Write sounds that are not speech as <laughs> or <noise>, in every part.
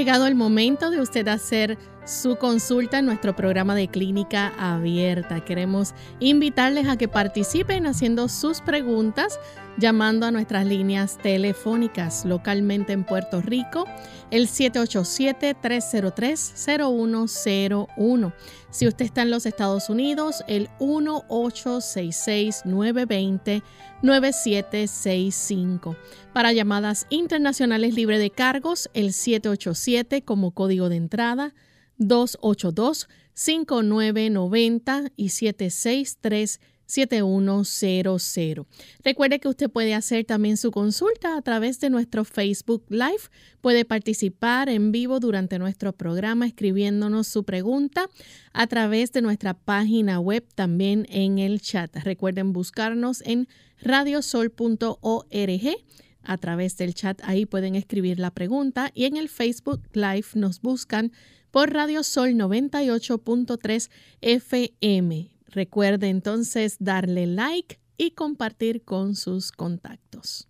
Llegado el momento de usted hacer su consulta en nuestro programa de clínica abierta. Queremos invitarles a que participen haciendo sus preguntas llamando a nuestras líneas telefónicas localmente en Puerto Rico, el 787-303-0101. Si usted está en los Estados Unidos, el 1866-920-9765. Para llamadas internacionales libre de cargos, el 787 como código de entrada 282-5990 y 763-7100. Recuerde que usted puede hacer también su consulta a través de nuestro Facebook Live. Puede participar en vivo durante nuestro programa escribiéndonos su pregunta a través de nuestra página web también en el chat. Recuerden buscarnos en radiosol.org a través del chat. Ahí pueden escribir la pregunta y en el Facebook Live nos buscan por Radio Sol 98.3 FM. Recuerde entonces darle like y compartir con sus contactos.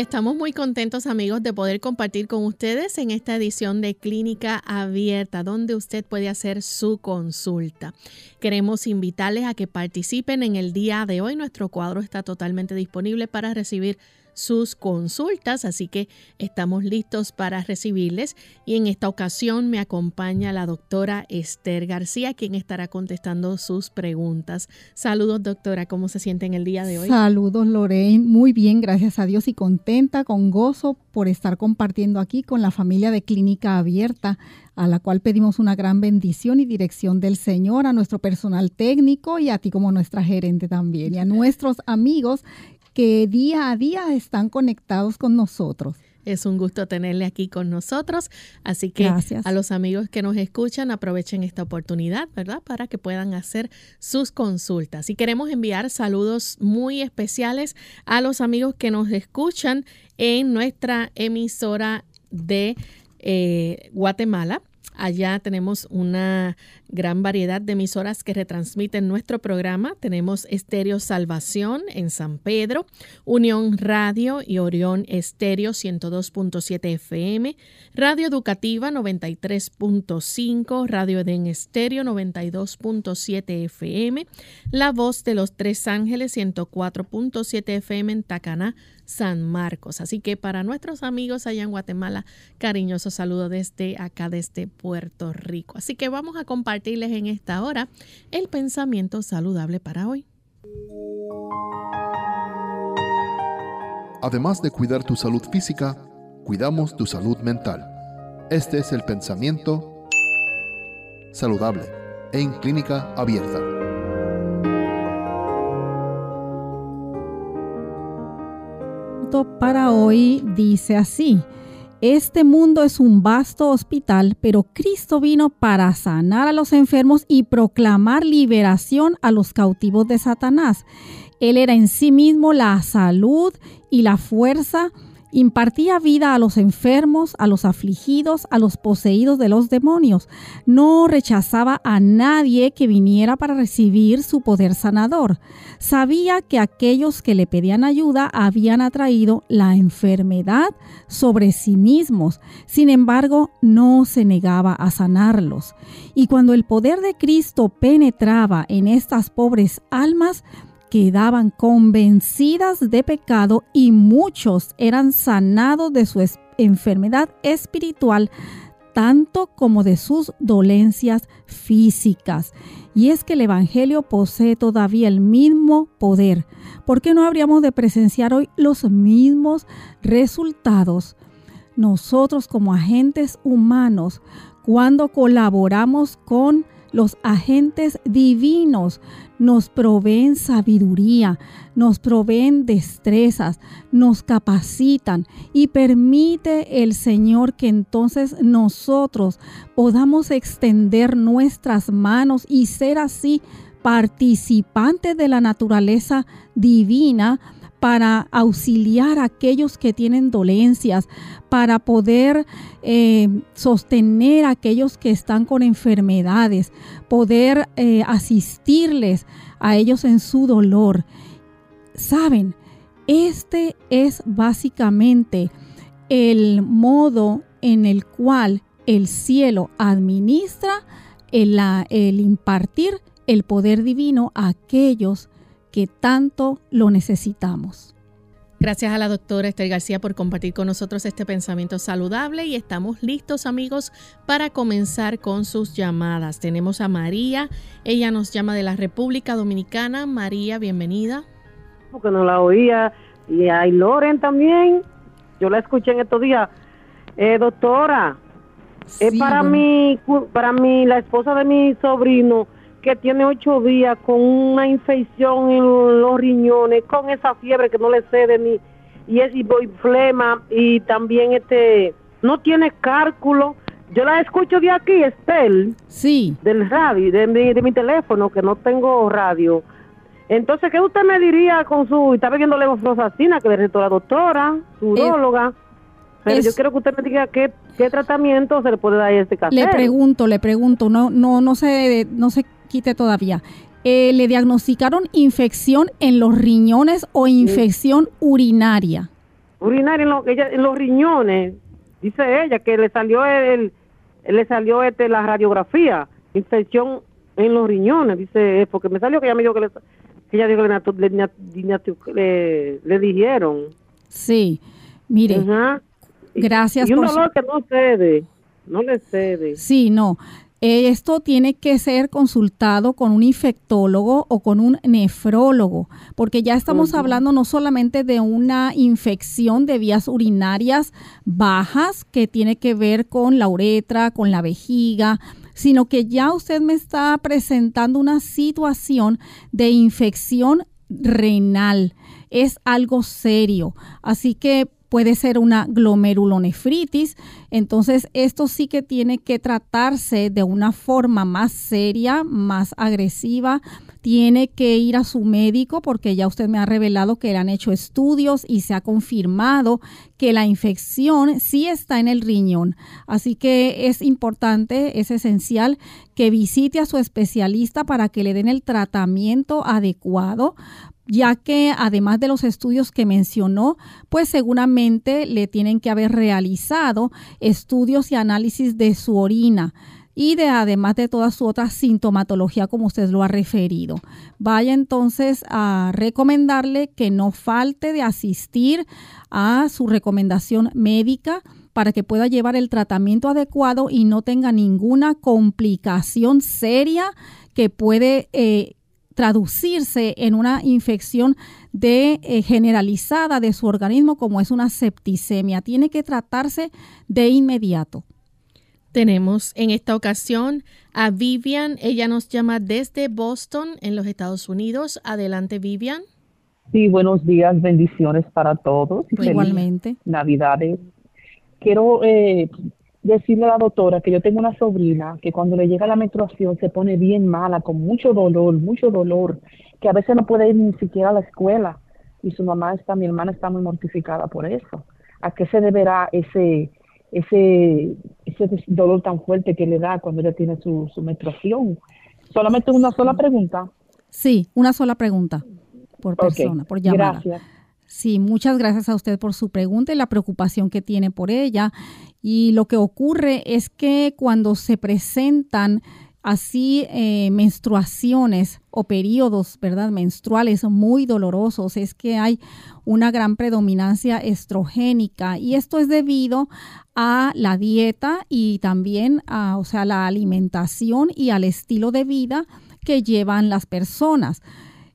Estamos muy contentos amigos de poder compartir con ustedes en esta edición de Clínica Abierta, donde usted puede hacer su consulta. Queremos invitarles a que participen en el día de hoy. Nuestro cuadro está totalmente disponible para recibir sus consultas, así que estamos listos para recibirles. Y en esta ocasión me acompaña la doctora Esther García, quien estará contestando sus preguntas. Saludos, doctora, ¿cómo se siente en el día de hoy? Saludos, Lorraine. Muy bien, gracias a Dios y contenta, con gozo por estar compartiendo aquí con la familia de Clínica Abierta a la cual pedimos una gran bendición y dirección del Señor, a nuestro personal técnico y a ti como nuestra gerente también, y a nuestros amigos que día a día están conectados con nosotros. Es un gusto tenerle aquí con nosotros, así que a los amigos que nos escuchan aprovechen esta oportunidad, ¿verdad? Para que puedan hacer sus consultas. Y queremos enviar saludos muy especiales a los amigos que nos escuchan en nuestra emisora de eh, Guatemala. Allá tenemos una gran variedad de emisoras que retransmiten nuestro programa. Tenemos Estéreo Salvación en San Pedro, Unión Radio y Orión Estéreo 102.7 FM, Radio Educativa 93.5, Radio Eden Estéreo 92.7 FM, La Voz de los Tres Ángeles 104.7 FM en Tacaná, San Marcos. Así que para nuestros amigos allá en Guatemala, cariñoso saludo desde acá, desde Puerto Rico. Así que vamos a compartirles en esta hora el pensamiento saludable para hoy. Además de cuidar tu salud física, cuidamos tu salud mental. Este es el pensamiento saludable en clínica abierta. para hoy dice así. Este mundo es un vasto hospital, pero Cristo vino para sanar a los enfermos y proclamar liberación a los cautivos de Satanás. Él era en sí mismo la salud y la fuerza Impartía vida a los enfermos, a los afligidos, a los poseídos de los demonios. No rechazaba a nadie que viniera para recibir su poder sanador. Sabía que aquellos que le pedían ayuda habían atraído la enfermedad sobre sí mismos. Sin embargo, no se negaba a sanarlos. Y cuando el poder de Cristo penetraba en estas pobres almas, quedaban convencidas de pecado y muchos eran sanados de su enfermedad espiritual, tanto como de sus dolencias físicas. Y es que el Evangelio posee todavía el mismo poder. ¿Por qué no habríamos de presenciar hoy los mismos resultados? Nosotros como agentes humanos cuando colaboramos con los agentes divinos nos proveen sabiduría, nos proveen destrezas, nos capacitan y permite el Señor que entonces nosotros podamos extender nuestras manos y ser así participantes de la naturaleza divina para auxiliar a aquellos que tienen dolencias, para poder eh, sostener a aquellos que están con enfermedades, poder eh, asistirles a ellos en su dolor. Saben, este es básicamente el modo en el cual el cielo administra el, el impartir el poder divino a aquellos que tanto lo necesitamos. Gracias a la doctora Esther García por compartir con nosotros este pensamiento saludable y estamos listos amigos para comenzar con sus llamadas. Tenemos a María, ella nos llama de la República Dominicana. María, bienvenida. Porque no la oía y hay Loren también. Yo la escuché en estos días. Eh, doctora, es para mí, para mí, la esposa de mi sobrino que tiene ocho días con una infección en los riñones, con esa fiebre que no le cede ni y es y flema y también este no tiene cálculo. Yo la escucho de aquí, Estel. Sí. Del radio, de mi, de mi teléfono, que no tengo radio. Entonces, ¿qué usted me diría con su... Está bebiendo levofloxacina, que le recetó la doctora, su uróloga. Pero yo quiero que usted me diga qué, qué tratamiento se le puede dar a este caso. Le pregunto, le pregunto, no, no, no sé, no sé quite todavía. Eh, ¿Le diagnosticaron infección en los riñones o infección urinaria? Urinaria en, los riñones, dice ella, que le salió el, le salió este, la radiografía, infección en los riñones, dice, porque me salió que ella me dijo que, le, ella dijo que le, le, dijeron. Sí, mire, gracias y un dolor que no cede, no le cede. Sí, no. Esto tiene que ser consultado con un infectólogo o con un nefrólogo, porque ya estamos hablando no solamente de una infección de vías urinarias bajas que tiene que ver con la uretra, con la vejiga, sino que ya usted me está presentando una situación de infección renal. Es algo serio. Así que puede ser una glomerulonefritis. Entonces, esto sí que tiene que tratarse de una forma más seria, más agresiva. Tiene que ir a su médico porque ya usted me ha revelado que le han hecho estudios y se ha confirmado que la infección sí está en el riñón. Así que es importante, es esencial que visite a su especialista para que le den el tratamiento adecuado ya que además de los estudios que mencionó, pues seguramente le tienen que haber realizado estudios y análisis de su orina y de además de toda su otra sintomatología como usted lo ha referido. Vaya entonces a recomendarle que no falte de asistir a su recomendación médica para que pueda llevar el tratamiento adecuado y no tenga ninguna complicación seria que puede eh, traducirse en una infección de eh, generalizada de su organismo como es una septicemia. Tiene que tratarse de inmediato. Tenemos en esta ocasión a Vivian. Ella nos llama desde Boston, en los Estados Unidos. Adelante, Vivian. Sí, buenos días, bendiciones para todos. Igualmente. Navidades. Quiero eh, decirle a la doctora que yo tengo una sobrina que cuando le llega la menstruación se pone bien mala, con mucho dolor, mucho dolor, que a veces no puede ir ni siquiera a la escuela y su mamá está, mi hermana está muy mortificada por eso. ¿A qué se deberá ese ese ese dolor tan fuerte que le da cuando ella tiene su, su menstruación? Solamente una sola pregunta. Sí, una sola pregunta por persona, por llamada. Gracias. Sí, muchas gracias a usted por su pregunta y la preocupación que tiene por ella. Y lo que ocurre es que cuando se presentan así eh, menstruaciones o periodos, ¿verdad? Menstruales muy dolorosos, es que hay una gran predominancia estrogénica y esto es debido a la dieta y también a, o sea, la alimentación y al estilo de vida que llevan las personas.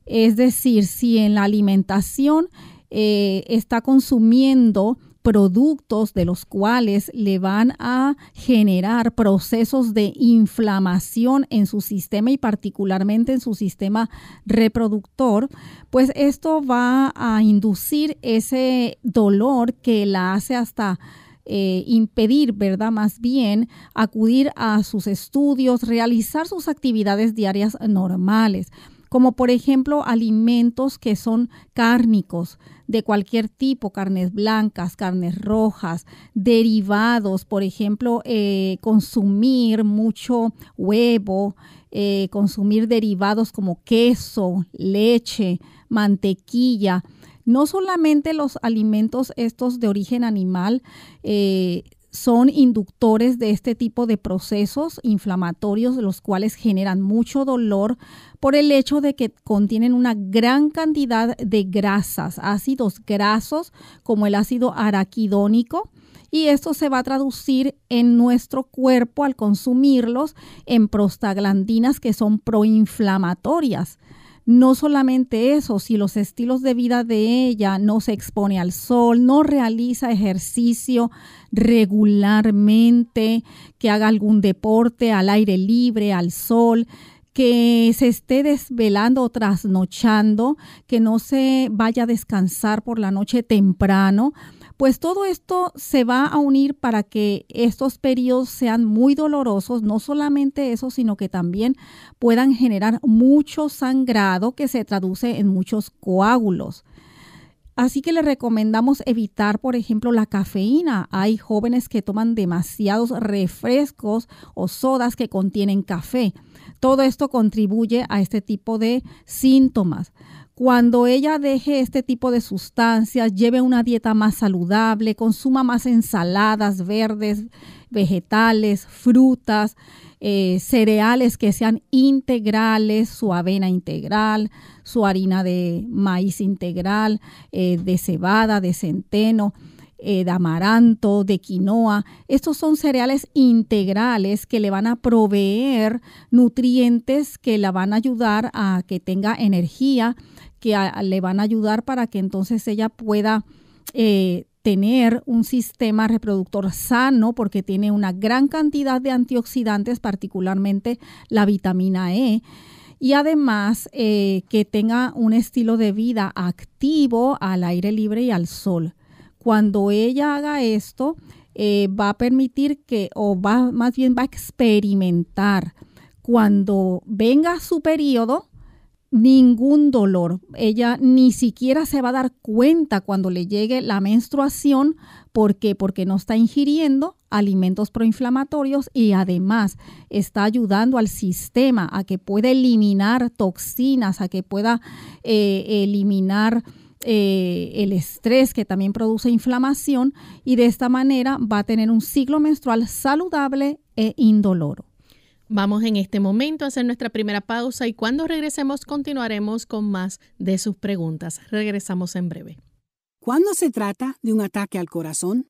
Es decir, si en la alimentación eh, está consumiendo productos de los cuales le van a generar procesos de inflamación en su sistema y particularmente en su sistema reproductor, pues esto va a inducir ese dolor que la hace hasta eh, impedir, ¿verdad? Más bien acudir a sus estudios, realizar sus actividades diarias normales como por ejemplo alimentos que son cárnicos de cualquier tipo, carnes blancas, carnes rojas, derivados, por ejemplo, eh, consumir mucho huevo, eh, consumir derivados como queso, leche, mantequilla. No solamente los alimentos estos de origen animal, eh, son inductores de este tipo de procesos inflamatorios, los cuales generan mucho dolor por el hecho de que contienen una gran cantidad de grasas, ácidos grasos como el ácido araquidónico. Y esto se va a traducir en nuestro cuerpo al consumirlos en prostaglandinas que son proinflamatorias. No solamente eso, si los estilos de vida de ella no se expone al sol, no realiza ejercicio regularmente, que haga algún deporte al aire libre, al sol, que se esté desvelando o trasnochando, que no se vaya a descansar por la noche temprano, pues todo esto se va a unir para que estos periodos sean muy dolorosos, no solamente eso, sino que también puedan generar mucho sangrado que se traduce en muchos coágulos. Así que le recomendamos evitar, por ejemplo, la cafeína. Hay jóvenes que toman demasiados refrescos o sodas que contienen café. Todo esto contribuye a este tipo de síntomas. Cuando ella deje este tipo de sustancias, lleve una dieta más saludable, consuma más ensaladas verdes, vegetales, frutas, eh, cereales que sean integrales, su avena integral, su harina de maíz integral, eh, de cebada, de centeno. Eh, de amaranto, de quinoa. Estos son cereales integrales que le van a proveer nutrientes que la van a ayudar a que tenga energía que le van a ayudar para que entonces ella pueda eh, tener un sistema reproductor sano porque tiene una gran cantidad de antioxidantes, particularmente la vitamina E. Y además eh, que tenga un estilo de vida activo al aire libre y al sol. Cuando ella haga esto, eh, va a permitir que, o va más bien va a experimentar, cuando venga su periodo, ningún dolor. Ella ni siquiera se va a dar cuenta cuando le llegue la menstruación. ¿Por qué? Porque no está ingiriendo alimentos proinflamatorios y además está ayudando al sistema a que pueda eliminar toxinas, a que pueda eh, eliminar eh, el estrés que también produce inflamación y de esta manera va a tener un ciclo menstrual saludable e indoloro. Vamos en este momento a hacer nuestra primera pausa y cuando regresemos continuaremos con más de sus preguntas. Regresamos en breve. ¿Cuándo se trata de un ataque al corazón?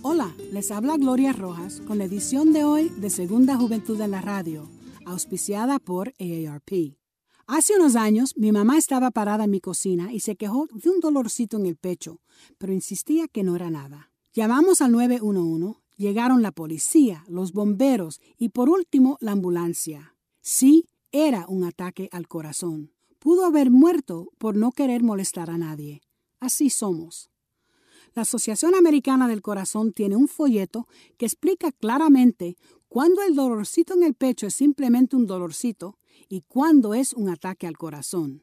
Hola, les habla Gloria Rojas con la edición de hoy de Segunda Juventud en la Radio, auspiciada por AARP. Hace unos años mi mamá estaba parada en mi cocina y se quejó de un dolorcito en el pecho, pero insistía que no era nada. Llamamos al 911 Llegaron la policía, los bomberos y por último la ambulancia. Sí, era un ataque al corazón. Pudo haber muerto por no querer molestar a nadie. Así somos. La Asociación Americana del Corazón tiene un folleto que explica claramente cuándo el dolorcito en el pecho es simplemente un dolorcito y cuándo es un ataque al corazón.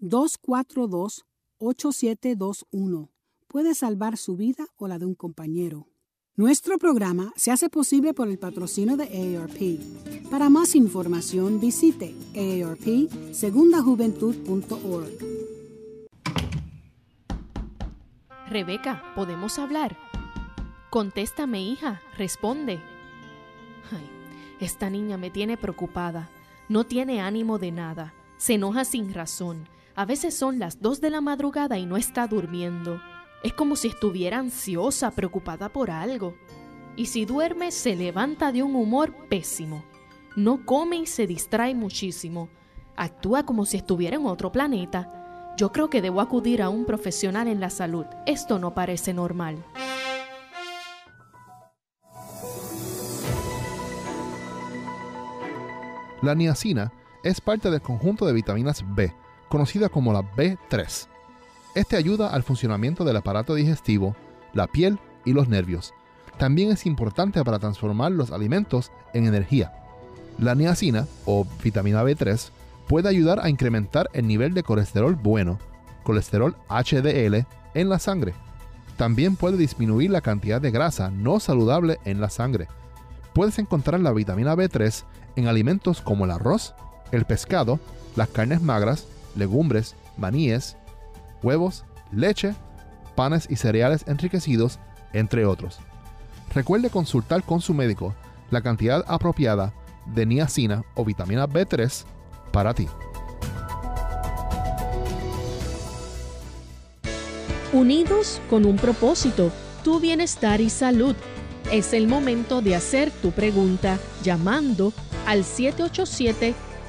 242-8721. Puede salvar su vida o la de un compañero. Nuestro programa se hace posible por el patrocinio de AARP. Para más información visite aarpsegundajuventud.org. Rebeca, ¿podemos hablar? Contéstame, hija, responde. Esta niña me tiene preocupada. No tiene ánimo de nada. Se enoja sin razón. A veces son las dos de la madrugada y no está durmiendo. Es como si estuviera ansiosa, preocupada por algo. Y si duerme, se levanta de un humor pésimo. No come y se distrae muchísimo. Actúa como si estuviera en otro planeta. Yo creo que debo acudir a un profesional en la salud. Esto no parece normal. La niacina es parte del conjunto de vitaminas B, conocida como la B3. Este ayuda al funcionamiento del aparato digestivo, la piel y los nervios. También es importante para transformar los alimentos en energía. La niacina, o vitamina B3, puede ayudar a incrementar el nivel de colesterol bueno, colesterol HDL, en la sangre. También puede disminuir la cantidad de grasa no saludable en la sangre. Puedes encontrar la vitamina B3 en alimentos como el arroz, el pescado, las carnes magras, legumbres, maníes, huevos, leche, panes y cereales enriquecidos, entre otros. Recuerde consultar con su médico la cantidad apropiada de niacina o vitamina B3 para ti. Unidos con un propósito, tu bienestar y salud. Es el momento de hacer tu pregunta llamando al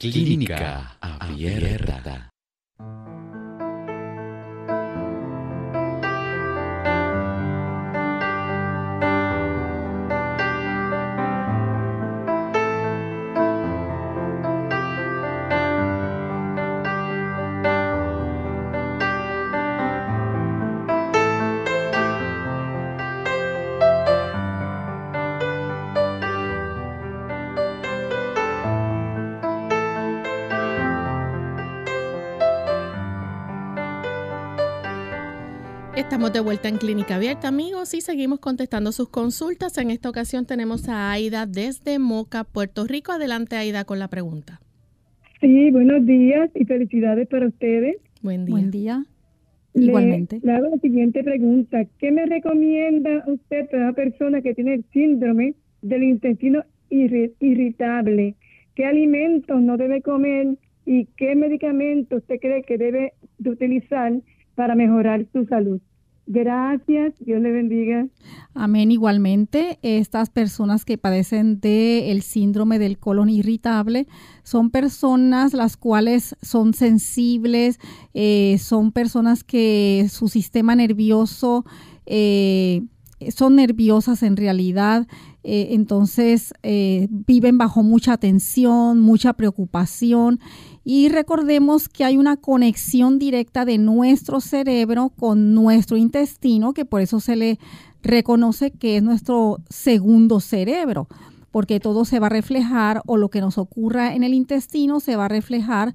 Clínica Abierta. Estamos de vuelta en Clínica Abierta, amigos, y seguimos contestando sus consultas. En esta ocasión tenemos a Aida desde Moca, Puerto Rico. Adelante, Aida, con la pregunta. Sí, buenos días y felicidades para ustedes. Buen día. Buen día. Igualmente. Le hago la siguiente pregunta. ¿Qué me recomienda usted para una persona que tiene el síndrome del intestino irritable? ¿Qué alimentos no debe comer y qué medicamentos usted cree que debe utilizar para mejorar su salud? Gracias, Dios le bendiga. Amén. Igualmente, estas personas que padecen del síndrome del colon irritable son personas las cuales son sensibles, eh, son personas que su sistema nervioso eh, son nerviosas en realidad, eh, entonces viven bajo mucha tensión, mucha preocupación y recordemos que hay una conexión directa de nuestro cerebro con nuestro intestino, que por eso se le reconoce que es nuestro segundo cerebro, porque todo se va a reflejar o lo que nos ocurra en el intestino se va a reflejar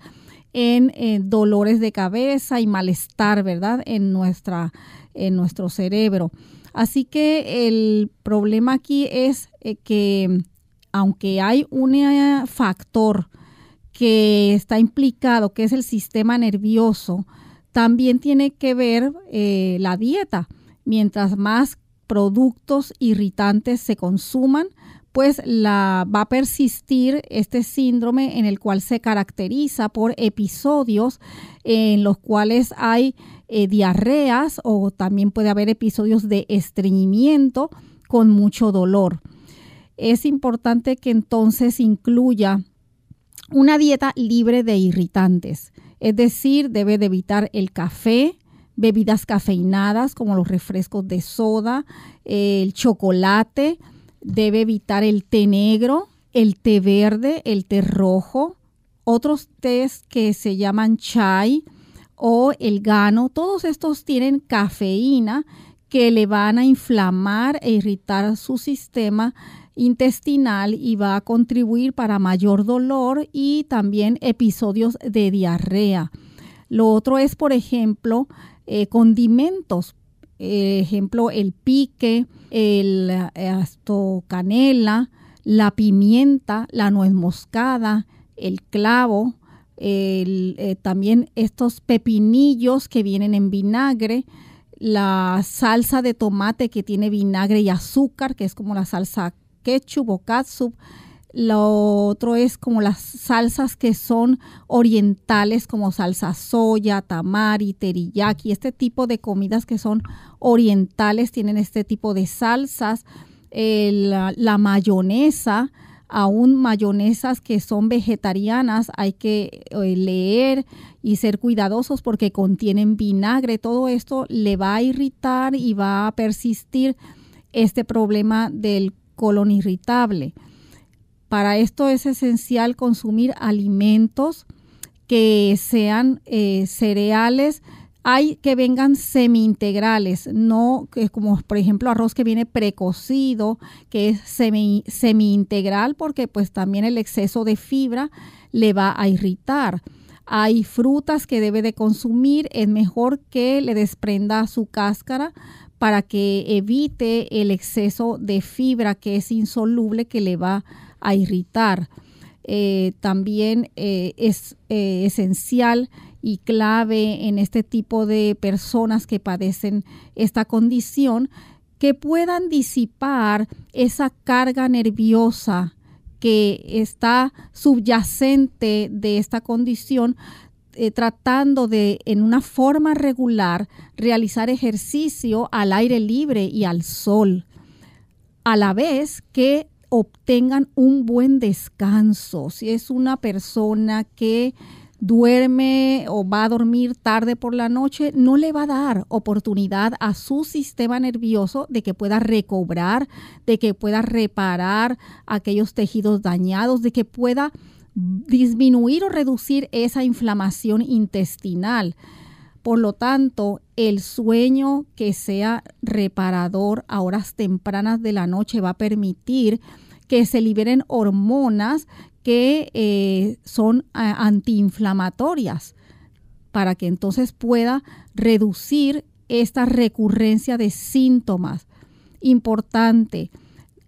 en, dolores de cabeza y malestar, ¿verdad? En, nuestra, en nuestro cerebro. Así que el problema aquí es eh, que aunque hay un eh, factor que está implicado, que es el sistema nervioso, también tiene que ver eh, la dieta. Mientras más productos irritantes se consuman, pues la, va a persistir este síndrome en el cual se caracteriza por episodios en los cuales hay eh, diarreas o también puede haber episodios de estreñimiento con mucho dolor. Es importante que entonces incluya una dieta libre de irritantes, es decir, debe de evitar el café, bebidas cafeinadas como los refrescos de soda, el chocolate, debe evitar el té negro, el té verde, el té rojo, otros tés que se llaman chai o el gano, todos estos tienen cafeína que le van a inflamar e irritar su sistema intestinal y va a contribuir para mayor dolor y también episodios de diarrea. Lo otro es, por ejemplo, eh, condimentos. ejemplo, el pique, el eh, canela, la pimienta, la nuez moscada, el clavo, eh, también estos pepinillos que vienen en vinagre, la salsa de tomate que tiene vinagre y azúcar, que es como la salsa ketchup o katsup. Lo otro es como las salsas que son orientales, como salsa soya, tamari, teriyaki. Este tipo de comidas que son orientales tienen este tipo de salsas. la, mayonesa, aún mayonesas que son vegetarianas, hay que eh, leer y ser cuidadosos porque contienen vinagre. Todo esto le va a irritar y va a persistir este problema del colon irritable. Para esto es esencial consumir alimentos que sean eh, cereales, hay que vengan semi-integrales, no que como por ejemplo arroz que viene precocido, que es semi, semi-integral, porque pues también el exceso de fibra le va a irritar. Hay frutas que debe de consumir, es mejor que le desprenda su cáscara para que evite el exceso de fibra que es insoluble que le va a irritar. Eh, también eh, es eh, esencial y clave en este tipo de personas que padecen esta condición que puedan disipar esa carga nerviosa que está subyacente de esta condición eh, tratando de, en una forma regular, realizar ejercicio al aire libre y al sol, a la vez que obtengan un buen descanso. Si es una persona que duerme o va a dormir tarde por la noche, no le va a dar oportunidad a su sistema nervioso de que pueda recobrar, de que pueda reparar aquellos tejidos dañados, de que pueda disminuir o reducir esa inflamación intestinal. Por lo tanto, el sueño que sea reparador a horas tempranas de la noche va a permitir que se liberen hormonas que eh, son antiinflamatorias para que entonces pueda reducir esta recurrencia de síntomas. Importante,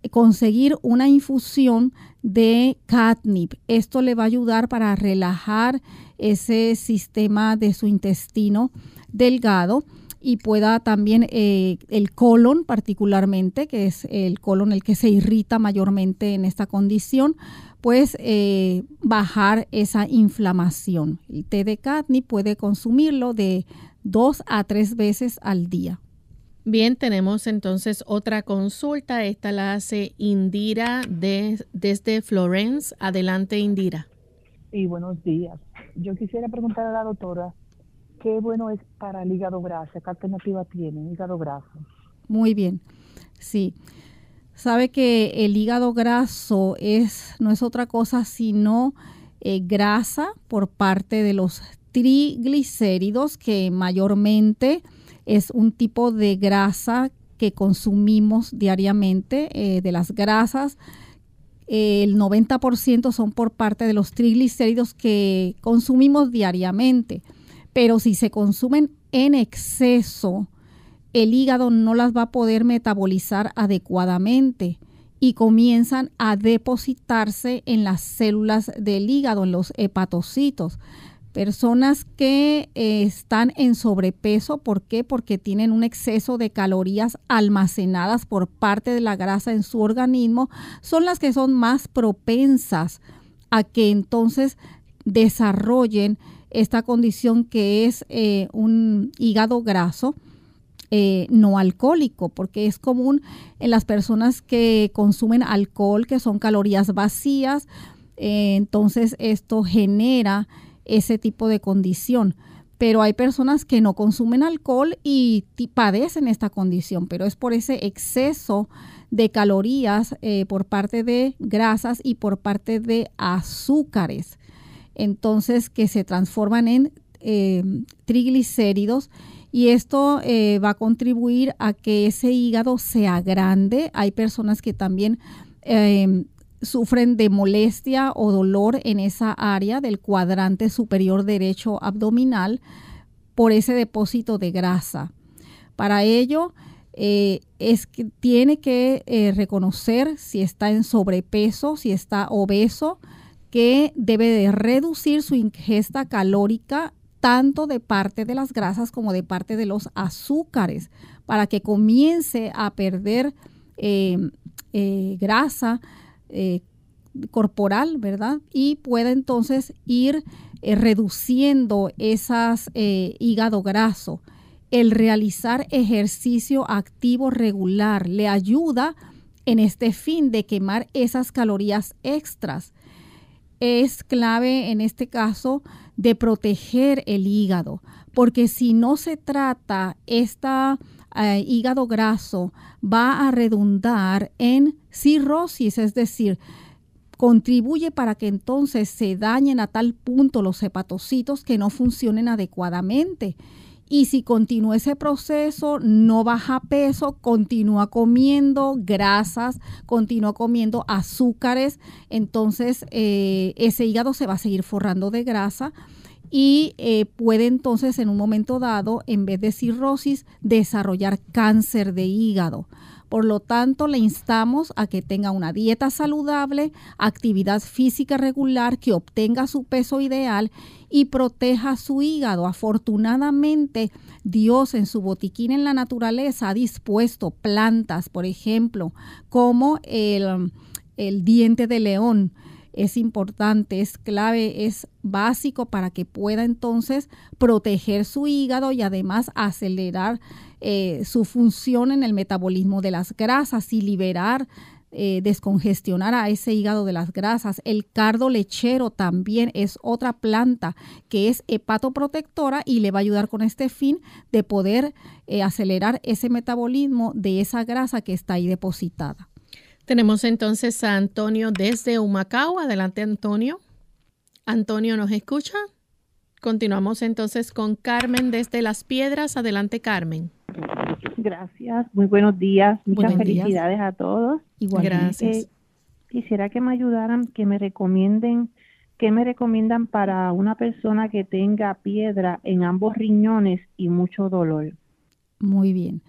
conseguir una infusión de catnip. Esto le va a ayudar para relajar ese sistema de su intestino delgado y pueda también eh, el colon particularmente, que es el colon el que se irrita mayormente en esta condición, pues eh, bajar esa inflamación. El té de catnip puede consumirlo de dos a tres veces al día. Bien, tenemos entonces otra consulta. Esta la hace Indira desde Florence. Adelante, Indira. Sí, buenos días. Yo quisiera preguntar a la doctora qué bueno es para el hígado graso, qué alternativa tiene hígado graso. Muy bien, sí. Sabe que el hígado graso es, no es otra cosa sino eh, grasa por parte de los triglicéridos que mayormente es un tipo de grasa que consumimos diariamente, eh, de las grasas. El 90% son por parte de los triglicéridos que consumimos diariamente. Pero si se consumen en exceso, el hígado no las va a poder metabolizar adecuadamente y comienzan a depositarse en las células del hígado, en los hepatocitos. Personas que eh, están en sobrepeso, ¿por qué? Porque tienen un exceso de calorías almacenadas por parte de la grasa en su organismo, son las que son más propensas a que entonces desarrollen esta condición que es eh, un hígado graso. Eh, no alcohólico, porque es común en las personas que consumen alcohol, que son calorías vacías, entonces esto genera ese tipo de condición. Pero hay personas que no consumen alcohol y padecen esta condición, pero es por ese exceso de calorías eh, por parte de grasas y por parte de azúcares. Entonces, que se transforman en eh, triglicéridos y esto eh, va a contribuir a que ese hígado sea grande. Hay personas que también em, sufren de molestia o dolor en esa área del cuadrante superior derecho abdominal por ese depósito de grasa. Para ello, eh, es que tiene que eh, reconocer si está en sobrepeso, si está obeso, que debe de reducir su ingesta calórica tanto de parte de las grasas como de parte de los azúcares, para que comience a perder eh, grasa corporal, ¿verdad? Y pueda entonces ir reduciendo esas hígado graso el realizar ejercicio activo regular le ayuda en este fin de quemar esas calorías extras. Es clave en este caso de proteger el hígado, porque si no se trata este hígado graso, va a redundar en cirrosis, es decir, contribuye para que entonces se dañen a tal punto los hepatocitos que no funcionen adecuadamente. Y si continúa ese proceso, no baja peso, continúa comiendo grasas, continúa comiendo azúcares, entonces eh, ese hígado se va a seguir forrando de grasa y eh, puede entonces en un momento dado, en vez de cirrosis, desarrollar cáncer de hígado. Por lo tanto, le instamos a que tenga una dieta saludable, actividad física regular, que obtenga su peso ideal y proteja su hígado. Afortunadamente, Dios en su botiquín en la naturaleza ha dispuesto plantas, por ejemplo, como el, el diente de león, es importante, es clave, es básico para que pueda entonces proteger su hígado y además acelerar eh, su función en el metabolismo de las grasas y liberar, eh, descongestionar a ese hígado de las grasas. El cardo lechero también es otra planta que es hepatoprotectora y le va a ayudar con este fin de poder eh, acelerar ese metabolismo de esa grasa que está ahí depositada. Tenemos entonces a Antonio desde Humacao. Adelante, Antonio. Antonio, ¿nos escucha? Continuamos entonces con Carmen desde Las Piedras. Adelante, Carmen. Gracias, muy buenos días, muchas felicidades a todos. Igual, gracias. Eh, quisiera que me ayudaran, que me recomienden, que me recomiendan para una persona que tenga piedra en ambos riñones y mucho dolor. Muy bien.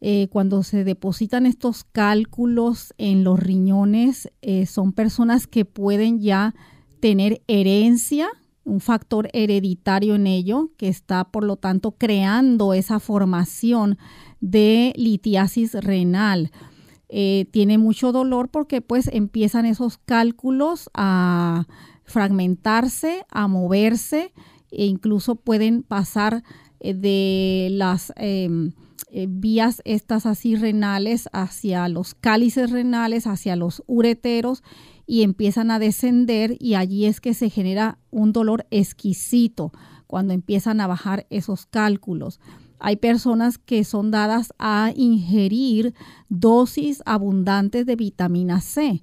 Eh, cuando se depositan estos cálculos en los riñones, eh, son personas que pueden ya tener herencia un factor hereditario en ello que está por lo tanto creando esa formación de litiasis renal. Eh, tiene mucho dolor porque pues empiezan esos cálculos a fragmentarse, a moverse e incluso pueden pasar de las em, eh, vías estas así renales hacia los cálices renales, hacia los ureteros y empiezan a descender y allí es que se genera un dolor exquisito cuando empiezan a bajar esos cálculos. Hay personas que son dadas a ingerir dosis abundantes de vitamina C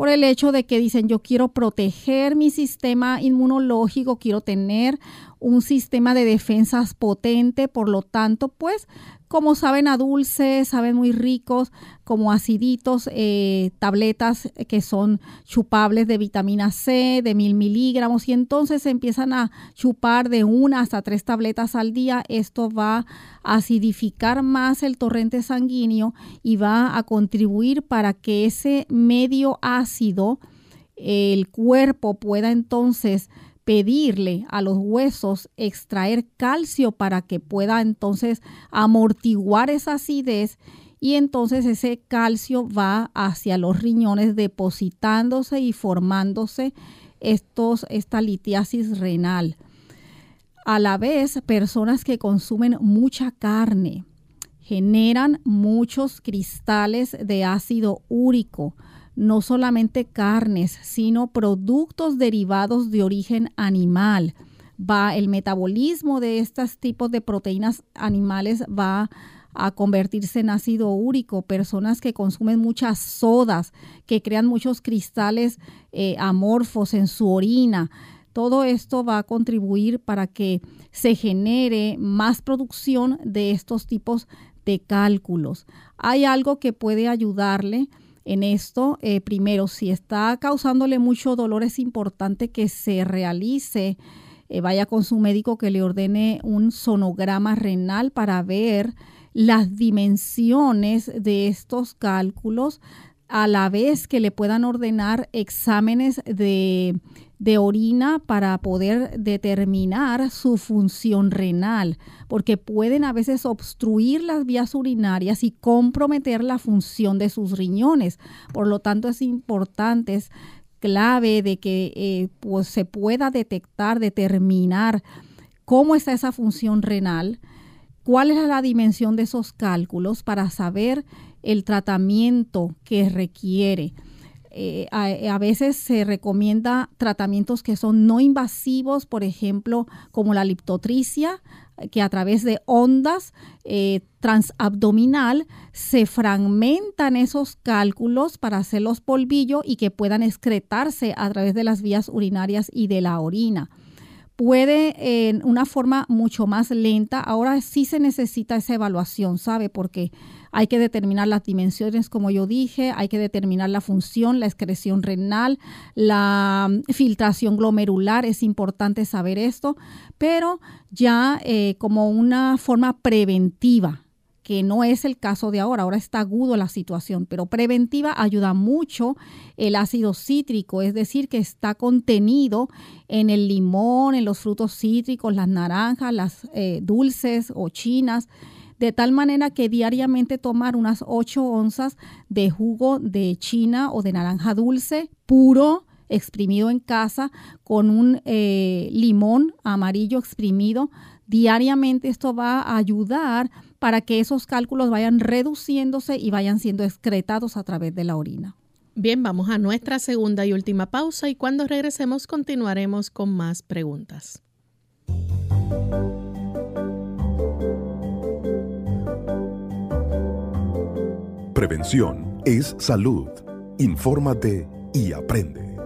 por el hecho de que dicen yo quiero proteger mi sistema inmunológico, quiero tener un sistema de defensas potente, por lo tanto, pues como saben a dulce, saben muy ricos, como aciditos, eh, tabletas que son chupables de vitamina C, de mil miligramos, y entonces se empiezan a chupar de una hasta tres tabletas al día. Esto va a acidificar más el torrente sanguíneo y va a contribuir para que ese medio ácido, el cuerpo pueda entonces pedirle a los huesos extraer calcio para que pueda entonces amortiguar esa acidez y entonces ese calcio va hacia los riñones depositándose y formándose estos, esta litiasis renal. A la vez, personas que consumen mucha carne generan muchos cristales de ácido úrico, no solamente carnes, sino productos derivados de origen animal. Va el metabolismo de estos tipos de proteínas animales va a convertirse en ácido úrico, personas que consumen muchas sodas, que crean muchos cristales eh, amorfos en su orina, Todo esto va a contribuir para que se genere más producción de estos tipos de cálculos. Hay algo que puede ayudarle en esto. Eh, primero, si está causándole mucho dolor, es importante que se realice, eh, vaya con su médico que le ordene un sonograma renal para ver las dimensiones de estos cálculos a la vez que le puedan ordenar exámenes de, orina para poder determinar su función renal, porque pueden a veces obstruir las vías urinarias y comprometer la función de sus riñones. Por lo tanto, es importante, es clave de que eh, pues, se pueda detectar, determinar cómo está esa función renal, cuál es la dimensión de esos cálculos para saber el tratamiento que requiere. Eh, a, veces se recomienda tratamientos que son no invasivos, por ejemplo, como la liptotricia, que a través de ondas eh, transabdominal se fragmentan esos cálculos para hacerlos polvillo y que puedan excretarse a través de las vías urinarias y de la orina puede en una forma mucho más lenta. Ahora sí se necesita esa evaluación, ¿sabe? Porque hay que determinar las dimensiones, como yo dije, hay que determinar la función, la excreción renal, la mm, filtración glomerular, es importante saber esto, pero ya eh, como una forma preventiva que no es el caso de ahora, ahora está agudo la situación, pero preventiva ayuda mucho el ácido cítrico, es decir, que está contenido en el limón, en los frutos cítricos, las naranjas, las eh, dulces o chinas, de tal manera que diariamente tomar unas 8 onzas de jugo de china o de naranja dulce puro, exprimido en casa, con un eh, limón amarillo exprimido, diariamente esto va a ayudar para que esos cálculos vayan reduciéndose y vayan siendo excretados a través de la orina. Bien, vamos a nuestra segunda y última pausa y cuando regresemos continuaremos con más preguntas. Prevención es salud. Infórmate y aprende.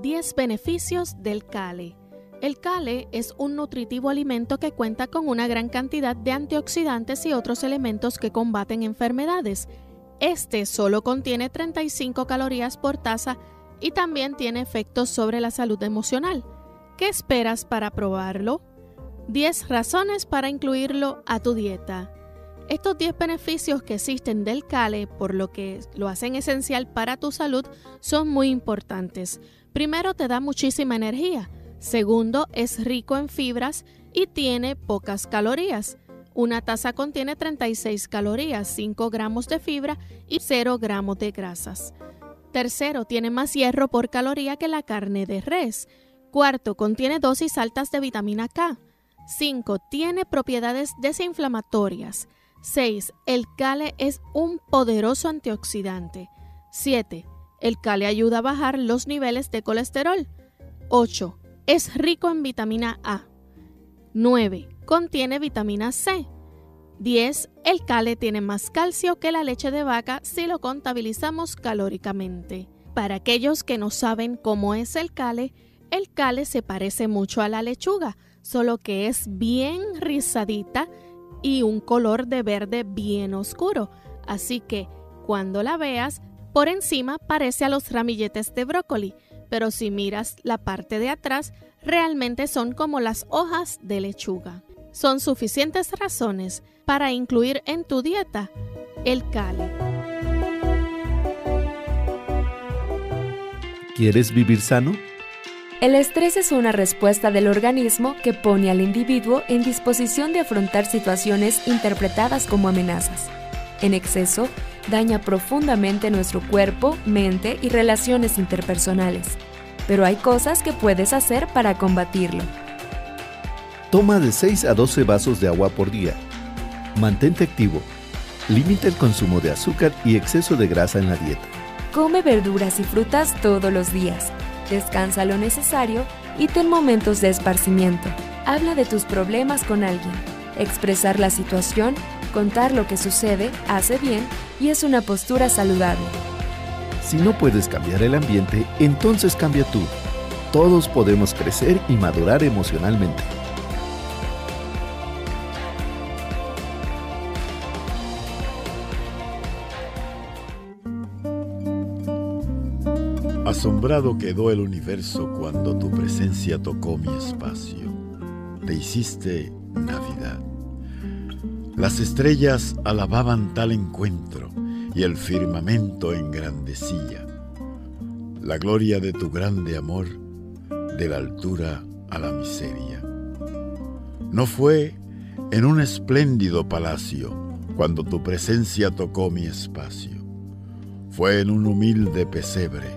10 beneficios del Cale. El cale es un nutritivo alimento que cuenta con una gran cantidad de antioxidantes y otros elementos que combaten enfermedades. Este solo contiene 35 calorías por taza y también tiene efectos sobre la salud emocional. ¿Qué esperas para probarlo? 10 razones para incluirlo a tu dieta. Estos 10 beneficios que existen del cale, por lo que lo hacen esencial para tu salud, son muy importantes. Primero, te da muchísima energía. Segundo, es rico en fibras y tiene pocas calorías. Una taza contiene 36 calorías, 5 gramos de fibra y 0 gramos de grasas. Tercero, tiene más hierro por caloría que la carne de res. Cuarto, contiene dosis altas de vitamina K. 5. Tiene propiedades desinflamatorias. 6. El cale es un poderoso antioxidante. 7. El cale ayuda a bajar los niveles de colesterol. 8. Es rico en vitamina A. 9. Contiene vitamina C. 10. El cale tiene más calcio que la leche de vaca si lo contabilizamos calóricamente. Para aquellos que no saben cómo es el cale, el cale se parece mucho a la lechuga, solo que es bien rizadita y un color de verde bien oscuro. Así que cuando la veas, por encima parece a los ramilletes de brócoli, pero si miras la parte de atrás, realmente son como las hojas de lechuga. Son suficientes razones para incluir en tu dieta el cale. ¿Quieres vivir sano? El estrés es una respuesta del organismo que pone al individuo en disposición de afrontar situaciones interpretadas como amenazas. En exceso, daña profundamente nuestro cuerpo, mente y relaciones interpersonales. Pero hay cosas que puedes hacer para combatirlo. Toma de 6 a 12 vasos de agua por día. Mantente activo. Limita el consumo de azúcar y exceso de grasa en la dieta. Come verduras y frutas todos los días. Descansa lo necesario y ten momentos de esparcimiento. Habla de tus problemas con alguien. Expresar la situación Contar lo que sucede hace bien y es una postura saludable. Si no puedes cambiar el ambiente, entonces cambia tú. Todos podemos crecer y madurar emocionalmente. Asombrado quedó el universo cuando tu presencia tocó mi espacio. Te hiciste Navidad. Las estrellas alababan tal encuentro y el firmamento engrandecía la gloria de tu grande amor de la altura a la miseria. No fue en un espléndido palacio cuando tu presencia tocó mi espacio. Fue en un humilde pesebre,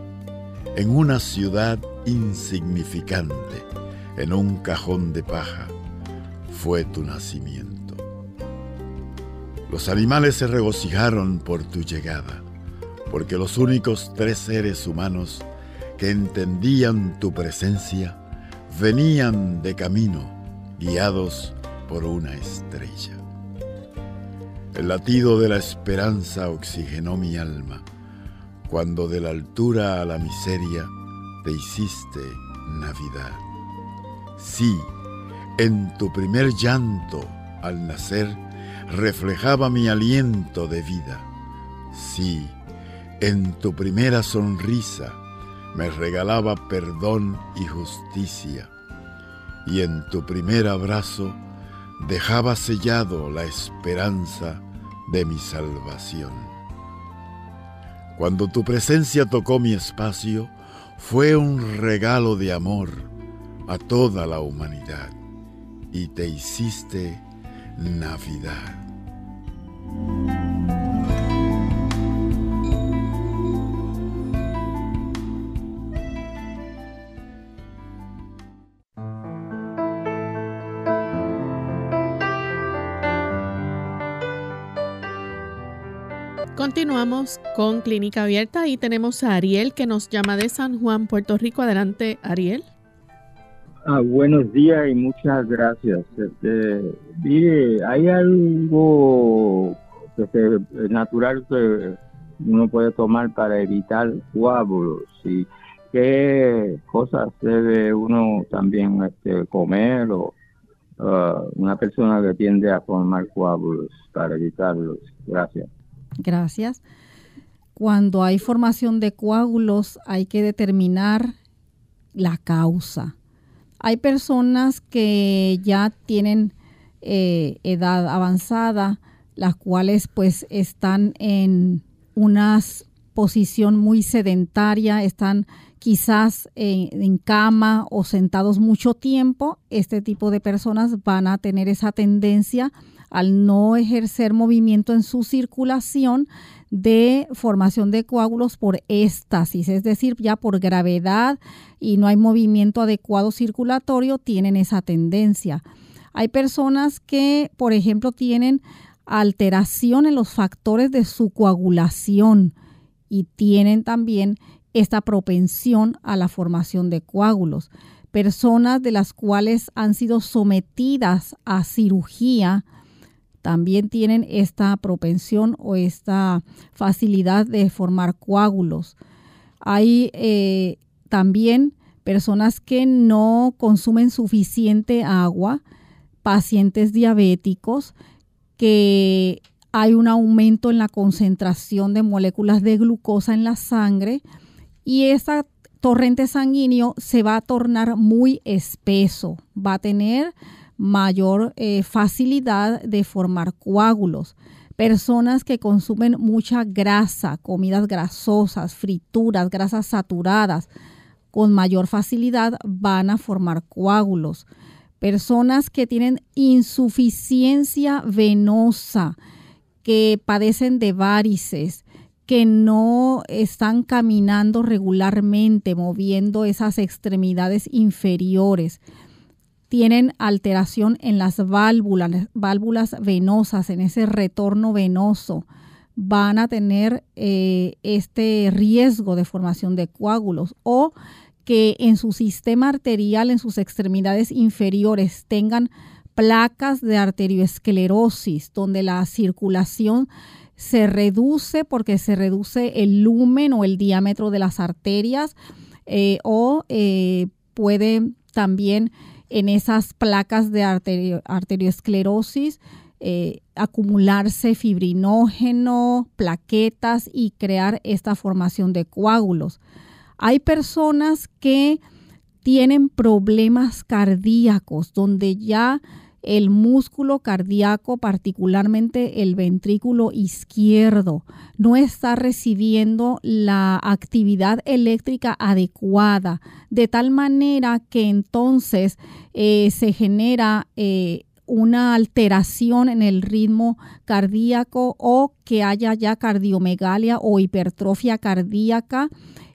en una ciudad insignificante, en un cajón de paja, fue tu nacimiento. Los animales se regocijaron por tu llegada, porque los únicos tres seres humanos que entendían tu presencia venían de camino, guiados por una estrella. El latido de la esperanza oxigenó mi alma, cuando de la altura a la miseria te hiciste Navidad. Sí, en tu primer llanto al nacer, reflejaba mi aliento de vida. Sí, en tu primera sonrisa me regalaba perdón y justicia, y en tu primer abrazo dejaba sellado la esperanza de mi salvación. Cuando tu presencia tocó mi espacio, fue un regalo de amor a toda la humanidad, y te hiciste Navidad. Continuamos con Clínica Abierta y tenemos a Ariel que nos llama de San Juan, Puerto Rico. Adelante, Ariel. Ah, buenos días y muchas gracias. Este, mire, hay algo que se, natural que uno puede tomar para evitar coágulos y qué cosas debe uno también este, comer o ah, una persona que tiende a formar coágulos para evitarlos. Gracias. Gracias. Cuando hay formación de coágulos hay que determinar la causa hay personas que ya tienen eh, edad avanzada, las cuales pues están en una posición muy sedentaria, están quizás en, cama o sentados mucho tiempo, este tipo de personas van a tener esa tendencia al no ejercer movimiento en su circulación de formación de coágulos por éstasis, es decir, ya por gravedad y no hay movimiento adecuado circulatorio, tienen esa tendencia. Hay personas que, por ejemplo, tienen alteración en los factores de su coagulación y tienen también esta propensión a la formación de coágulos. Personas de las cuales han sido sometidas a cirugía también tienen esta propensión o esta facilidad de formar coágulos. Hay eh, también personas que no consumen suficiente agua, pacientes diabéticos, que hay un aumento en la concentración de moléculas de glucosa en la sangre y ese torrente sanguíneo se va a tornar muy espeso, va a tener mayor eh, facilidad de formar coágulos. Personas que consumen mucha grasa, comidas grasosas, frituras, grasas saturadas, con mayor facilidad van a formar coágulos. Personas que tienen insuficiencia venosa, que padecen de varices, que no están caminando regularmente, moviendo esas extremidades inferiores, tienen alteración en las válvulas, válvulas venosas, en ese retorno venoso, van a tener eh, este riesgo de formación de coágulos o que en su sistema arterial, en sus extremidades inferiores, tengan placas de arterioesclerosis, donde la circulación se reduce porque se reduce el lumen o el diámetro de las arterias eh, o eh, puede también en esas placas de arterioesclerosis eh, acumularse fibrinógeno, plaquetas y crear esta formación de coágulos. Hay personas que tienen problemas cardíacos donde ya el músculo cardíaco, particularmente el ventrículo izquierdo, no está recibiendo la actividad eléctrica adecuada, de tal manera que entonces eh, se genera eh, una alteración en el ritmo cardíaco o que haya ya cardiomegalia o hipertrofia cardíaca.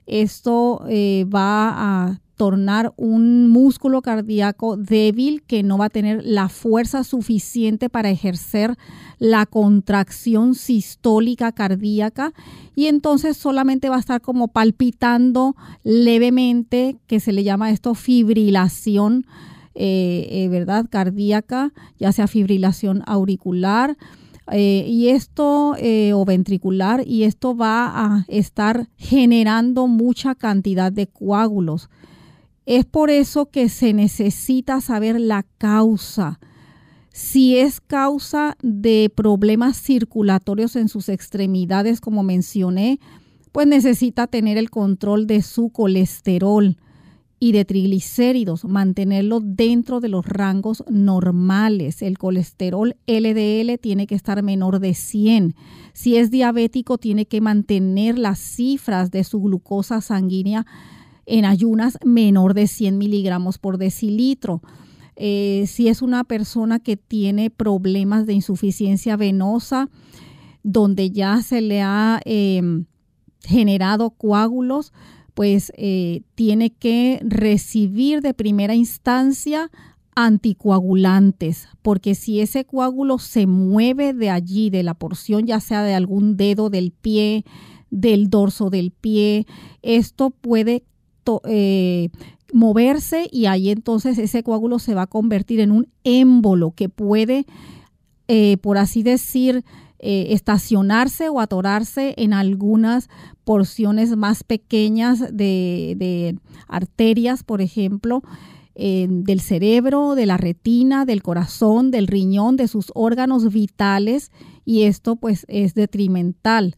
Esto eh, va a tornar un músculo cardíaco débil que no va a tener la fuerza suficiente para ejercer la contracción sistólica cardíaca y entonces solamente va a estar como palpitando levemente, que se le llama esto fibrilación, eh, eh, ¿verdad? Cardíaca, ya sea fibrilación auricular. Eh, y esto o ventricular y esto va a estar generando mucha cantidad de coágulos es por eso que se necesita saber la causa. Si es causa de problemas circulatorios en sus extremidades, como mencioné, pues necesita tener el control de su colesterol y de triglicéridos, mantenerlo dentro de los rangos normales. El colesterol LDL tiene que estar menor de 100. Si es diabético, tiene que mantener las cifras de su glucosa sanguínea en ayunas menor de 100 miligramos por decilitro. Eh, si es una persona que tiene problemas de insuficiencia venosa, donde ya se le ha em, generado coágulos, pues eh, tiene que recibir de primera instancia anticoagulantes, porque si ese coágulo se mueve de allí, de la porción ya sea de algún dedo del pie, del dorso del pie, esto puede eh, moverse y ahí entonces ese coágulo se va a convertir en un émbolo que puede, eh, por así decir, eh, estacionarse o atorarse en algunas porciones más pequeñas de, arterias, por ejemplo, del cerebro, de la retina, del corazón, del riñón, de sus órganos vitales y esto pues es detrimental.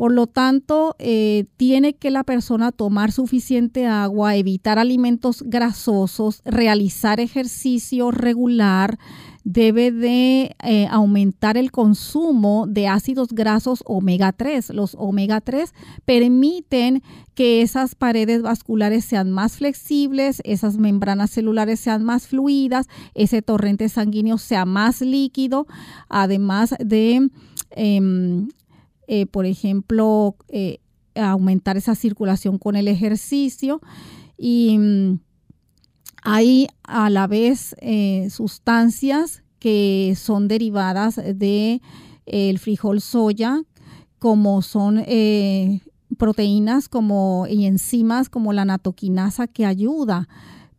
Por lo tanto, eh, tiene que la persona tomar suficiente agua, evitar alimentos grasosos, realizar ejercicio regular, debe de eh, aumentar el consumo de ácidos grasos omega 3. Los omega 3 permiten que esas paredes vasculares sean más flexibles, esas membranas celulares sean más fluidas, ese torrente sanguíneo sea más líquido, además de em, eh, por ejemplo, eh, aumentar esa circulación con el ejercicio y mm, hay a la vez eh, sustancias que son derivadas de el frijol soya, como son proteínas como, y enzimas como la natoquinasa que ayuda.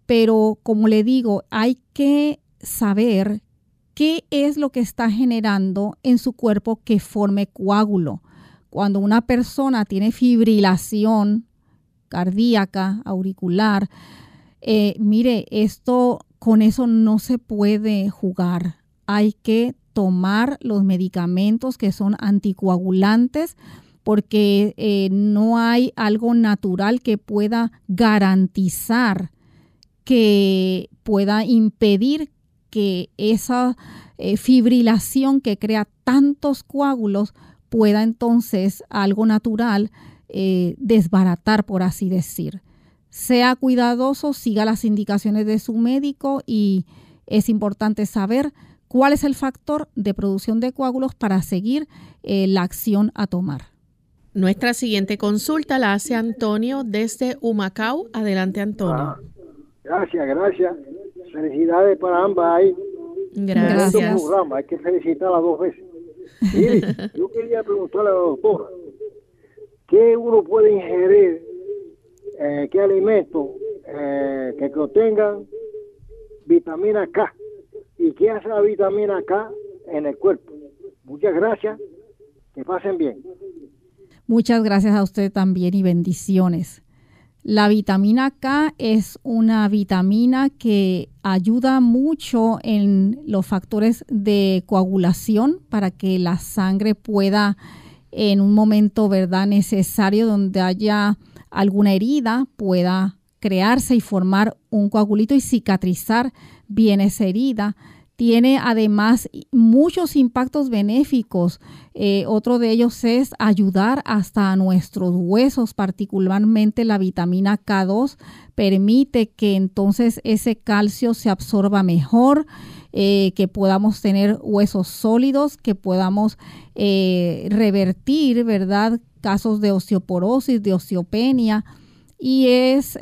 Pero como le digo, hay que saber qué es lo que está generando en su cuerpo que forme coágulo. Cuando una persona tiene fibrilación cardíaca, auricular, eh, mire, esto con eso no se puede jugar. Hay que tomar los medicamentos que son anticoagulantes porque eh, no hay algo natural que pueda garantizar que pueda impedir que esa eh, fibrilación que crea tantos coágulos pueda entonces algo natural eh, desbaratar, por así decir. Sea cuidadoso, siga las indicaciones de su médico y es importante saber cuál es el factor de producción de coágulos para seguir eh, la acción a tomar. Nuestra siguiente consulta la hace Antonio desde Humacao. Adelante, Antonio. Ah, gracias, gracias. Felicidades para ambas ahí. Gracias. Hay que felicitarla dos veces. Mire, <laughs> yo quería preguntarle a la doctora, ¿qué uno puede ingerir, eh, qué alimentos eh, que contengan vitamina K y qué hace la vitamina K en el cuerpo. Muchas gracias, que pasen bien. Muchas gracias a usted también y bendiciones. La vitamina K es una vitamina que ayuda mucho en los factores de coagulación para que la sangre pueda en un momento verdad necesario donde haya alguna herida pueda crearse y formar un coagulito y cicatrizar bien esa herida tiene además muchos impactos benéficos. Eh, otro de ellos es ayudar hasta a nuestros huesos, particularmente la vitamina K2, permite que entonces ese calcio se absorba mejor. Eh, que podamos tener huesos sólidos, que podamos eh, revertir, ¿verdad? Casos de osteoporosis, de osteopenia. Y es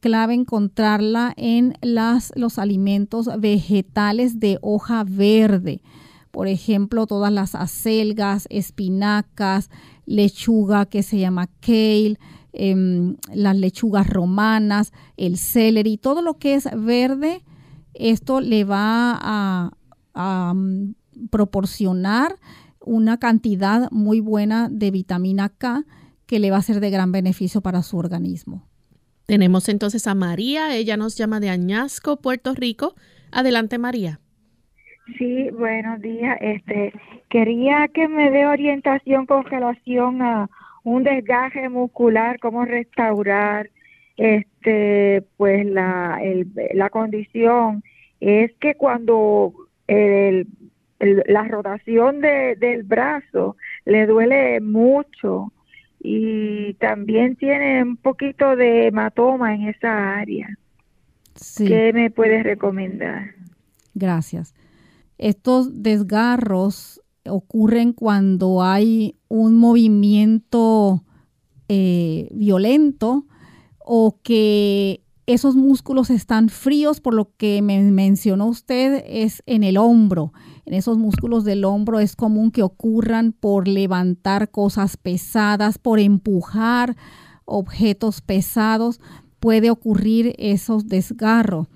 clave encontrarla en los alimentos vegetales de hoja verde. Por ejemplo, todas las acelgas, espinacas, lechuga que se llama kale, em, las lechugas romanas, el celery, todo lo que es verde, esto le va a, a mm, proporcionar una cantidad muy buena de vitamina K que le va a ser de gran beneficio para su organismo. Tenemos entonces a María, ella nos llama de Añasco, Puerto Rico. Adelante, María. Sí, buenos días. Este, quería que me dé orientación con relación a un desgaje muscular, cómo restaurar este pues la, la condición es que cuando la rotación del brazo le duele mucho y también tiene un poquito de hematoma en esa área. ¿Qué me puedes recomendar? Gracias. Estos desgarros ocurren cuando hay un movimiento eh, violento o que esos músculos están fríos, por lo que me mencionó usted, es en el hombro. En esos músculos del hombro es común que ocurran por levantar cosas pesadas, por empujar objetos pesados, puede ocurrir esos desgarros.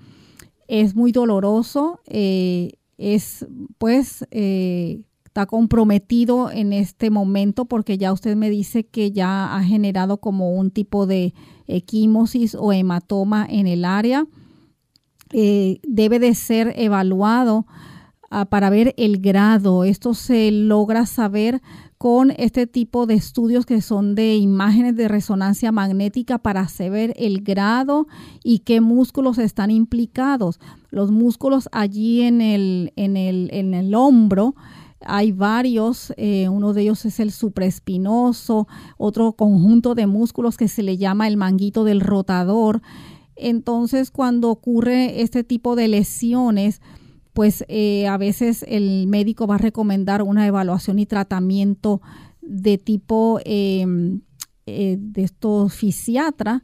Es muy doloroso, eh, es pues eh, está comprometido en este momento porque ya usted me dice que ya ha generado como un tipo de equimosis o hematoma en el área. Eh, debe de ser evaluado ah, para ver el grado. Esto se logra saber con este tipo de estudios que son de imágenes de resonancia magnética para saber el grado y qué músculos están implicados. Los músculos allí en el, en el, en el hombro hay varios, eh, uno de ellos es el supraespinoso, otro conjunto de músculos que se le llama el manguito del rotador. Entonces, cuando ocurre este tipo de lesiones, pues eh, a veces el médico va a recomendar una evaluación y tratamiento de tipo em, eh, de estos fisiatra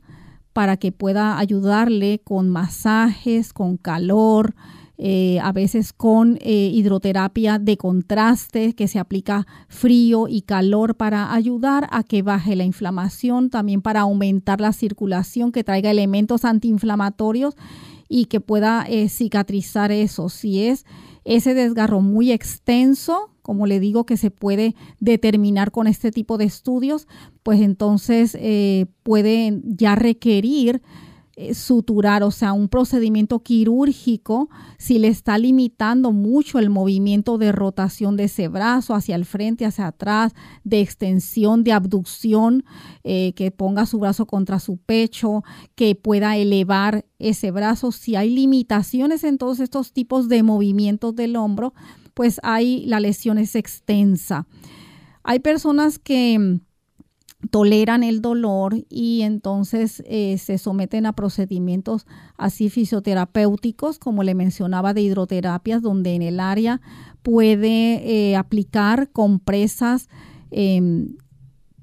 para que pueda ayudarle con masajes, con calor, eh, a veces con eh, hidroterapia de contraste que se aplica frío y calor para ayudar a que baje la inflamación, también para aumentar la circulación, que traiga elementos antiinflamatorios y que pueda eh, cicatrizar eso. Si es ese desgarro muy extenso, como le digo, que se puede determinar con este tipo de estudios, pues entonces puede ya requerir eh, suturar, o sea, un procedimiento quirúrgico, si le está limitando mucho el movimiento de rotación de ese brazo hacia el frente, hacia atrás, de extensión, de abducción, eh, que ponga su brazo contra su pecho, que pueda elevar ese brazo. Si hay limitaciones en todos estos tipos de movimientos del hombro, pues hay la lesión es extensa. Hay personas que toleran el dolor y entonces eh, se someten a procedimientos así fisioterapéuticos, como le mencionaba, de hidroterapias, donde en el área puede eh, aplicar compresas em,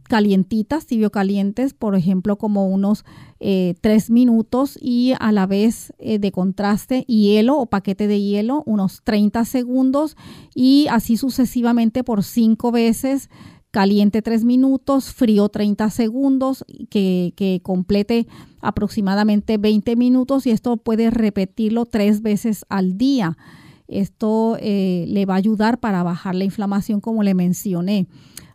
calientitas, tibio calientes, por ejemplo, como unos eh, tres minutos y a la vez de contraste hielo o paquete de hielo, unos 30 segundos y así sucesivamente por cinco veces caliente 3 minutos, frío 30 segundos, que, que, complete aproximadamente 20 minutos y esto puede repetirlo tres veces al día. Esto eh, le va a ayudar para bajar la inflamación como le mencioné.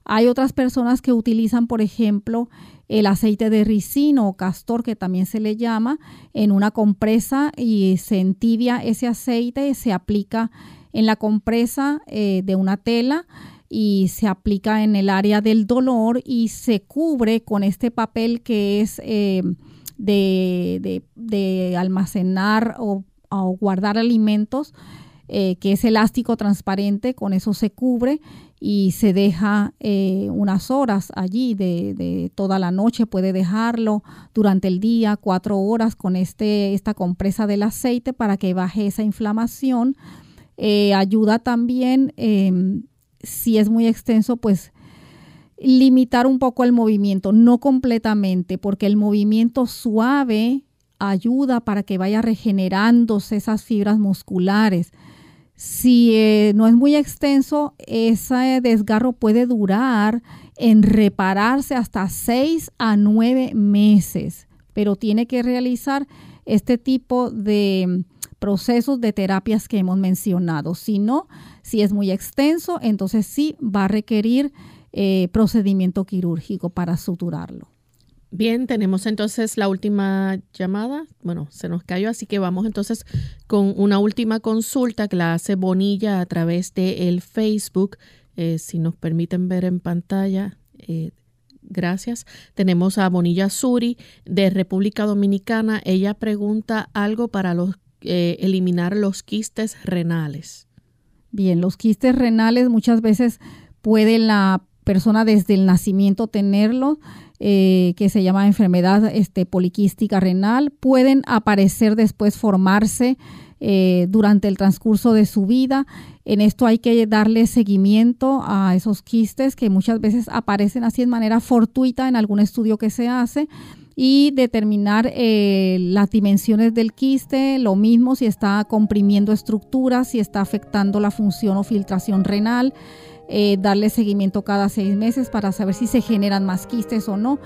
Hay otras personas que utilizan, por ejemplo, el aceite de ricino o castor, que también se le llama, en una compresa y se entibia ese aceite, se aplica en la compresa eh, de una tela y se aplica en el área del dolor y se cubre con este papel que es eh, de, almacenar o, guardar alimentos, eh, que es elástico transparente, con eso se cubre y se deja eh, unas horas allí de, toda la noche, puede dejarlo durante el día, cuatro horas con este, esta compresa del aceite para que baje esa inflamación. Ayuda también, em, si es muy extenso, pues limitar un poco el movimiento, no completamente, porque el movimiento suave ayuda para que vaya regenerándose esas fibras musculares. Si eh, no es muy extenso, ese desgarro puede durar en repararse hasta 6 a 9 meses, pero tiene que realizar este tipo de procesos de terapias que hemos mencionado. Si no, si es muy extenso, entonces sí va a requerir eh, procedimiento quirúrgico para suturarlo. Bien, tenemos entonces la última llamada. Bueno, se nos cayó, así que vamos entonces con una última consulta que la hace Bonilla a través de el Facebook. Eh, si nos permiten ver en pantalla, eh, gracias. Tenemos a Bonilla Suri de República Dominicana. Ella pregunta algo para los, eh, eliminar los quistes renales. Bien, los quistes renales muchas veces puede la persona desde el nacimiento tenerlos eh, que se llama enfermedad este, poliquística renal, pueden aparecer después, formarse eh, durante el transcurso de su vida. En esto hay que darle seguimiento a esos quistes que muchas veces aparecen así en manera fortuita en algún estudio que se hace y determinar eh, las dimensiones del quiste, lo mismo si está comprimiendo estructuras, si está afectando la función o filtración renal. Eh, darle seguimiento cada seis meses para saber si se generan más quistes o no.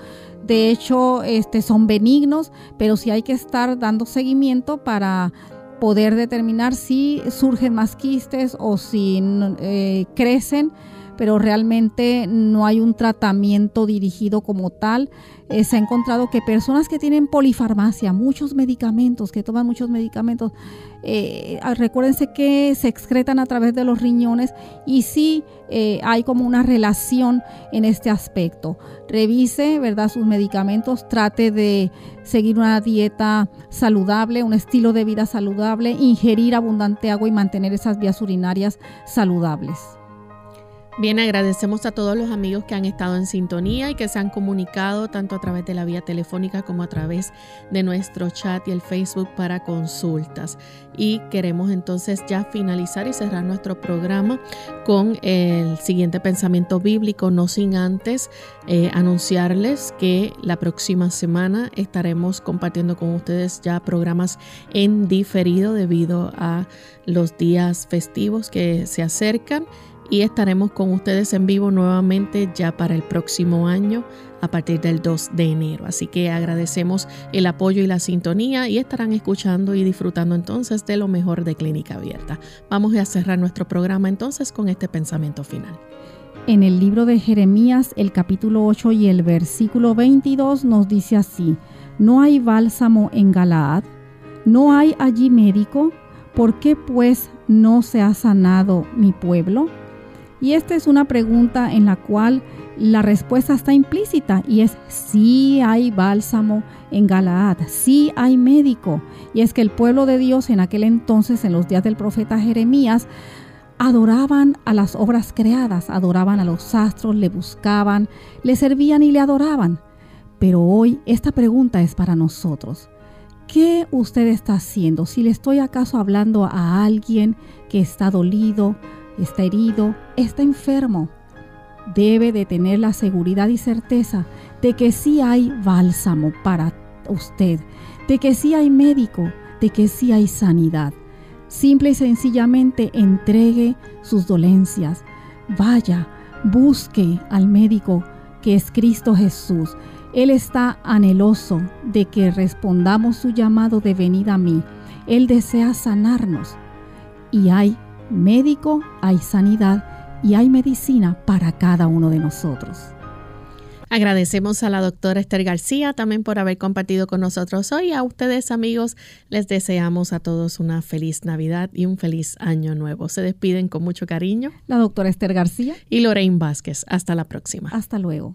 De hecho, este, son benignos, pero sí hay que estar dando seguimiento para poder determinar si surgen más quistes o si eh, crecen pero realmente no hay un tratamiento dirigido como tal. Eh, se ha encontrado que personas que tienen polifarmacia, muchos medicamentos, que toman muchos medicamentos, eh, ah, recuérdense que se excretan a través de los riñones y sí eh, hay como una relación en este aspecto. Revise, ¿verdad?, sus medicamentos, trate de seguir una dieta saludable, un estilo de vida saludable, ingerir abundante agua y mantener esas vías urinarias saludables. Bien, agradecemos a todos los amigos que han estado en sintonía y que se han comunicado tanto a través de la vía telefónica como a través de nuestro chat y el Facebook para consultas. Y queremos entonces ya finalizar y cerrar nuestro programa con el siguiente pensamiento bíblico, no sin antes eh, anunciarles que la próxima semana estaremos compartiendo con ustedes ya programas en diferido debido a los días festivos que se acercan y estaremos con ustedes en vivo nuevamente ya para el próximo año a partir del 2 de enero. Así que agradecemos el apoyo y la sintonía y estarán escuchando y disfrutando entonces de lo mejor de Clínica Abierta. Vamos a cerrar nuestro programa entonces con este pensamiento final. En el libro de Jeremías, el capítulo 8 y el versículo 22 nos dice así, no hay bálsamo en Galaad, no hay allí médico, ¿por qué pues no se ha sanado mi pueblo? Y esta es una pregunta en la cual la respuesta está implícita y es sí hay bálsamo en Galaad, sí hay médico. Y es que el pueblo de Dios en aquel entonces, en los días del profeta Jeremías, adoraban a las obras creadas, adoraban a los astros, le buscaban, le servían y le adoraban. Pero hoy esta pregunta es para nosotros. ¿Qué usted está haciendo? Si le estoy acaso hablando a alguien que está dolido, está herido, está enfermo, debe de tener la seguridad y certeza de que sí hay bálsamo para usted, de que sí hay médico, de que sí hay sanidad. Simple y sencillamente entregue sus dolencias. Vaya, busque al médico que es Cristo Jesús. Él está anheloso de que respondamos su llamado de venida a mí. Él desea sanarnos. Y hay médico, hay sanidad y hay medicina para cada uno de nosotros. Agradecemos a la doctora Esther García también por haber compartido con nosotros hoy. A ustedes amigos les deseamos a todos una feliz Navidad y un feliz año nuevo. Se despiden con mucho cariño. La doctora Esther García. Y Lorraine Vázquez. Hasta la próxima. Hasta luego.